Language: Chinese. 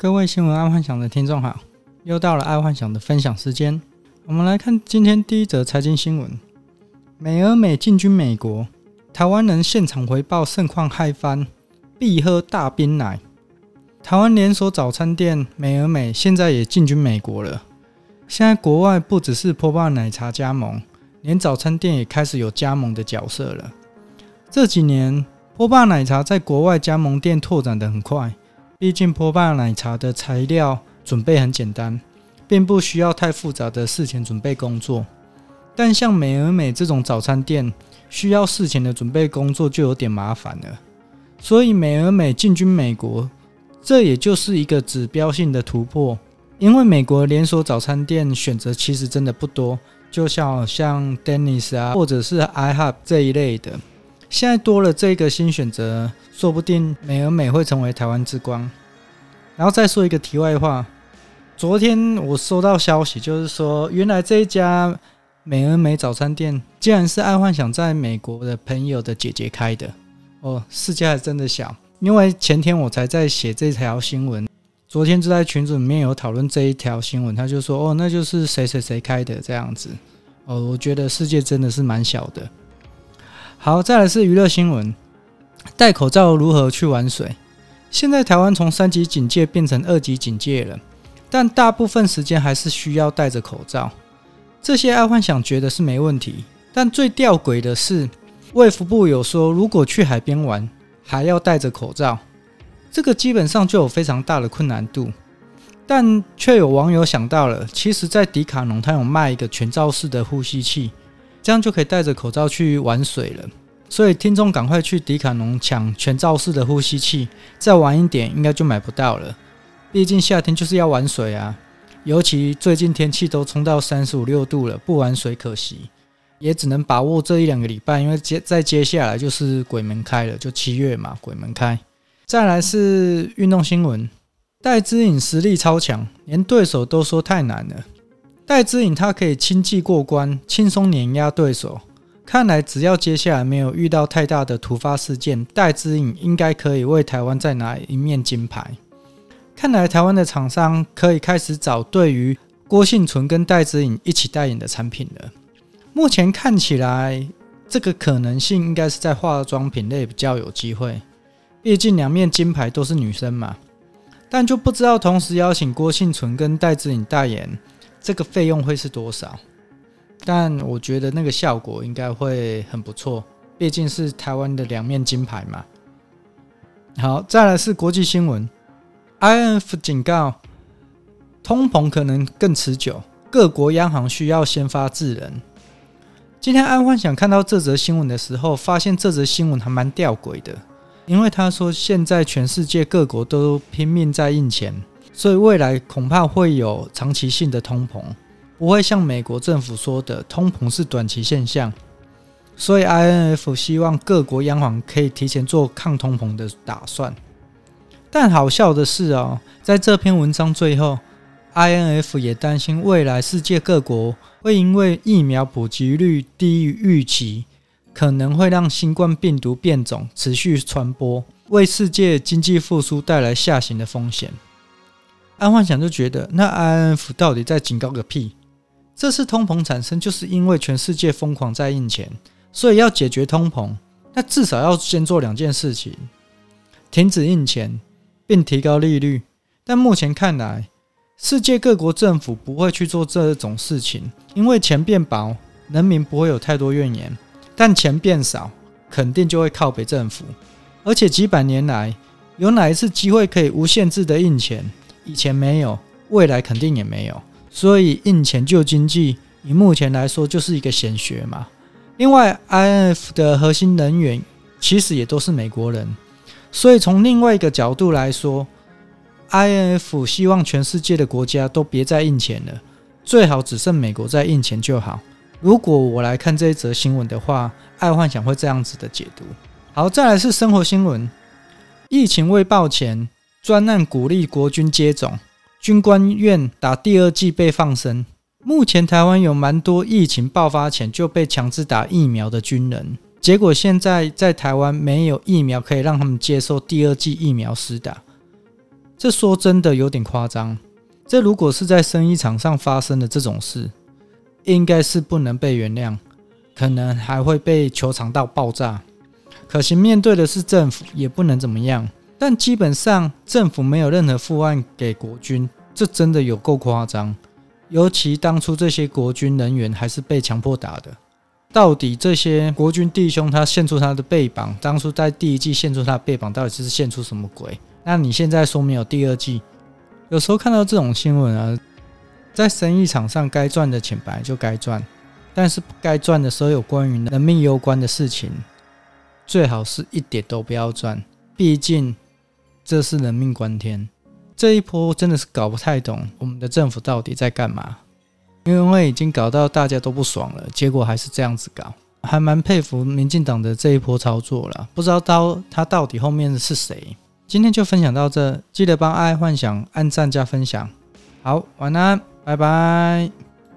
各位新闻爱幻想的听众好，又到了爱幻想的分享时间。我们来看今天第一则财经新闻：美而美进军美国，台湾人现场回报盛况嗨翻，必喝大冰奶。台湾连锁早餐店美而美现在也进军美国了。现在国外不只是波霸奶茶加盟，连早餐店也开始有加盟的角色了。这几年，波霸奶茶在国外加盟店拓展得很快。毕竟波霸奶茶的材料准备很简单，并不需要太复杂的事前准备工作。但像美而美这种早餐店，需要事前的准备工作就有点麻烦了。所以美而美进军美国，这也就是一个指标性的突破。因为美国连锁早餐店选择其实真的不多，就像像 Denny's 啊，或者是 IHOP 这一类的。现在多了这个新选择，说不定美而美会成为台湾之光。然后再说一个题外话，昨天我收到消息，就是说原来这一家美而美早餐店，竟然是爱幻想在美国的朋友的姐姐开的。哦，世界还真的小。因为前天我才在写这条新闻，昨天就在群组里面有讨论这一条新闻，他就说哦，那就是谁谁谁开的这样子。哦，我觉得世界真的是蛮小的。好，再来是娱乐新闻。戴口罩如何去玩水？现在台湾从三级警戒变成二级警戒了，但大部分时间还是需要戴着口罩。这些爱幻想觉得是没问题，但最吊诡的是，卫福部有说，如果去海边玩还要戴着口罩，这个基本上就有非常大的困难度。但却有网友想到了，其实，在迪卡侬，它有卖一个全罩式的呼吸器。这样就可以戴着口罩去玩水了，所以听众赶快去迪卡侬抢全罩式的呼吸器，再晚一点应该就买不到了。毕竟夏天就是要玩水啊，尤其最近天气都冲到三十五六度了，不玩水可惜。也只能把握这一两个礼拜，因为接再接下来就是鬼门开了，就七月嘛，鬼门开。再来是运动新闻，戴资颖实力超强，连对手都说太难了。戴之颖他可以轻骑过关，轻松碾压对手。看来只要接下来没有遇到太大的突发事件，戴之颖应该可以为台湾再拿一面金牌。看来台湾的厂商可以开始找对于郭婞淳跟戴之颖一起代言的产品了。目前看起来，这个可能性应该是在化妆品类比较有机会，毕竟两面金牌都是女生嘛。但就不知道同时邀请郭婞淳跟戴之颖代言。这个费用会是多少？但我觉得那个效果应该会很不错，毕竟是台湾的两面金牌嘛。好，再来是国际新闻，IMF 警告通膨可能更持久，各国央行需要先发制人。今天安幻想看到这则新闻的时候，发现这则新闻还蛮吊诡的，因为他说现在全世界各国都拼命在印钱。所以未来恐怕会有长期性的通膨，不会像美国政府说的通膨是短期现象。所以 INF 希望各国央行可以提前做抗通膨的打算。但好笑的是哦，在这篇文章最后，INF 也担心未来世界各国会因为疫苗普及率低于预期，可能会让新冠病毒变种持续传播，为世界经济复苏带来下行的风险。安幻想就觉得，那 IMF 到底在警告个屁？这次通膨产生，就是因为全世界疯狂在印钱，所以要解决通膨，那至少要先做两件事情：停止印钱，并提高利率。但目前看来，世界各国政府不会去做这种事情，因为钱变薄，人民不会有太多怨言；但钱变少，肯定就会靠北政府。而且几百年来，有哪一次机会可以无限制的印钱？以前没有，未来肯定也没有，所以印钱救经济，以目前来说就是一个显学嘛。另外，IMF 的核心人员其实也都是美国人，所以从另外一个角度来说，IMF 希望全世界的国家都别再印钱了，最好只剩美国在印钱就好。如果我来看这一则新闻的话，爱幻想会这样子的解读。好，再来是生活新闻，疫情未爆前。专案鼓励国军接种，军官愿打第二剂被放生。目前台湾有蛮多疫情爆发前就被强制打疫苗的军人，结果现在在台湾没有疫苗可以让他们接受第二剂疫苗施打。这说真的有点夸张。这如果是在生意场上发生的这种事，应该是不能被原谅，可能还会被求偿到爆炸。可惜面对的是政府，也不能怎么样。但基本上政府没有任何负案给国军，这真的有够夸张。尤其当初这些国军人员还是被强迫打的。到底这些国军弟兄他献出他的背膀，当初在第一季献出他的背膀，到底是献出什么鬼？那你现在说没有第二季？有时候看到这种新闻啊，在生意场上该赚的钱本来就该赚，但是不该赚的时候有关于人命攸关的事情，最好是一点都不要赚。毕竟这是人命关天。这一波真的是搞不太懂我们的政府到底在干嘛，因为已经搞到大家都不爽了，结果还是这样子搞，还蛮佩服民进党的这一波操作了。不知道到他到底后面是谁。今天就分享到这，记得帮爱幻想按赞加分享。好，晚安，拜拜。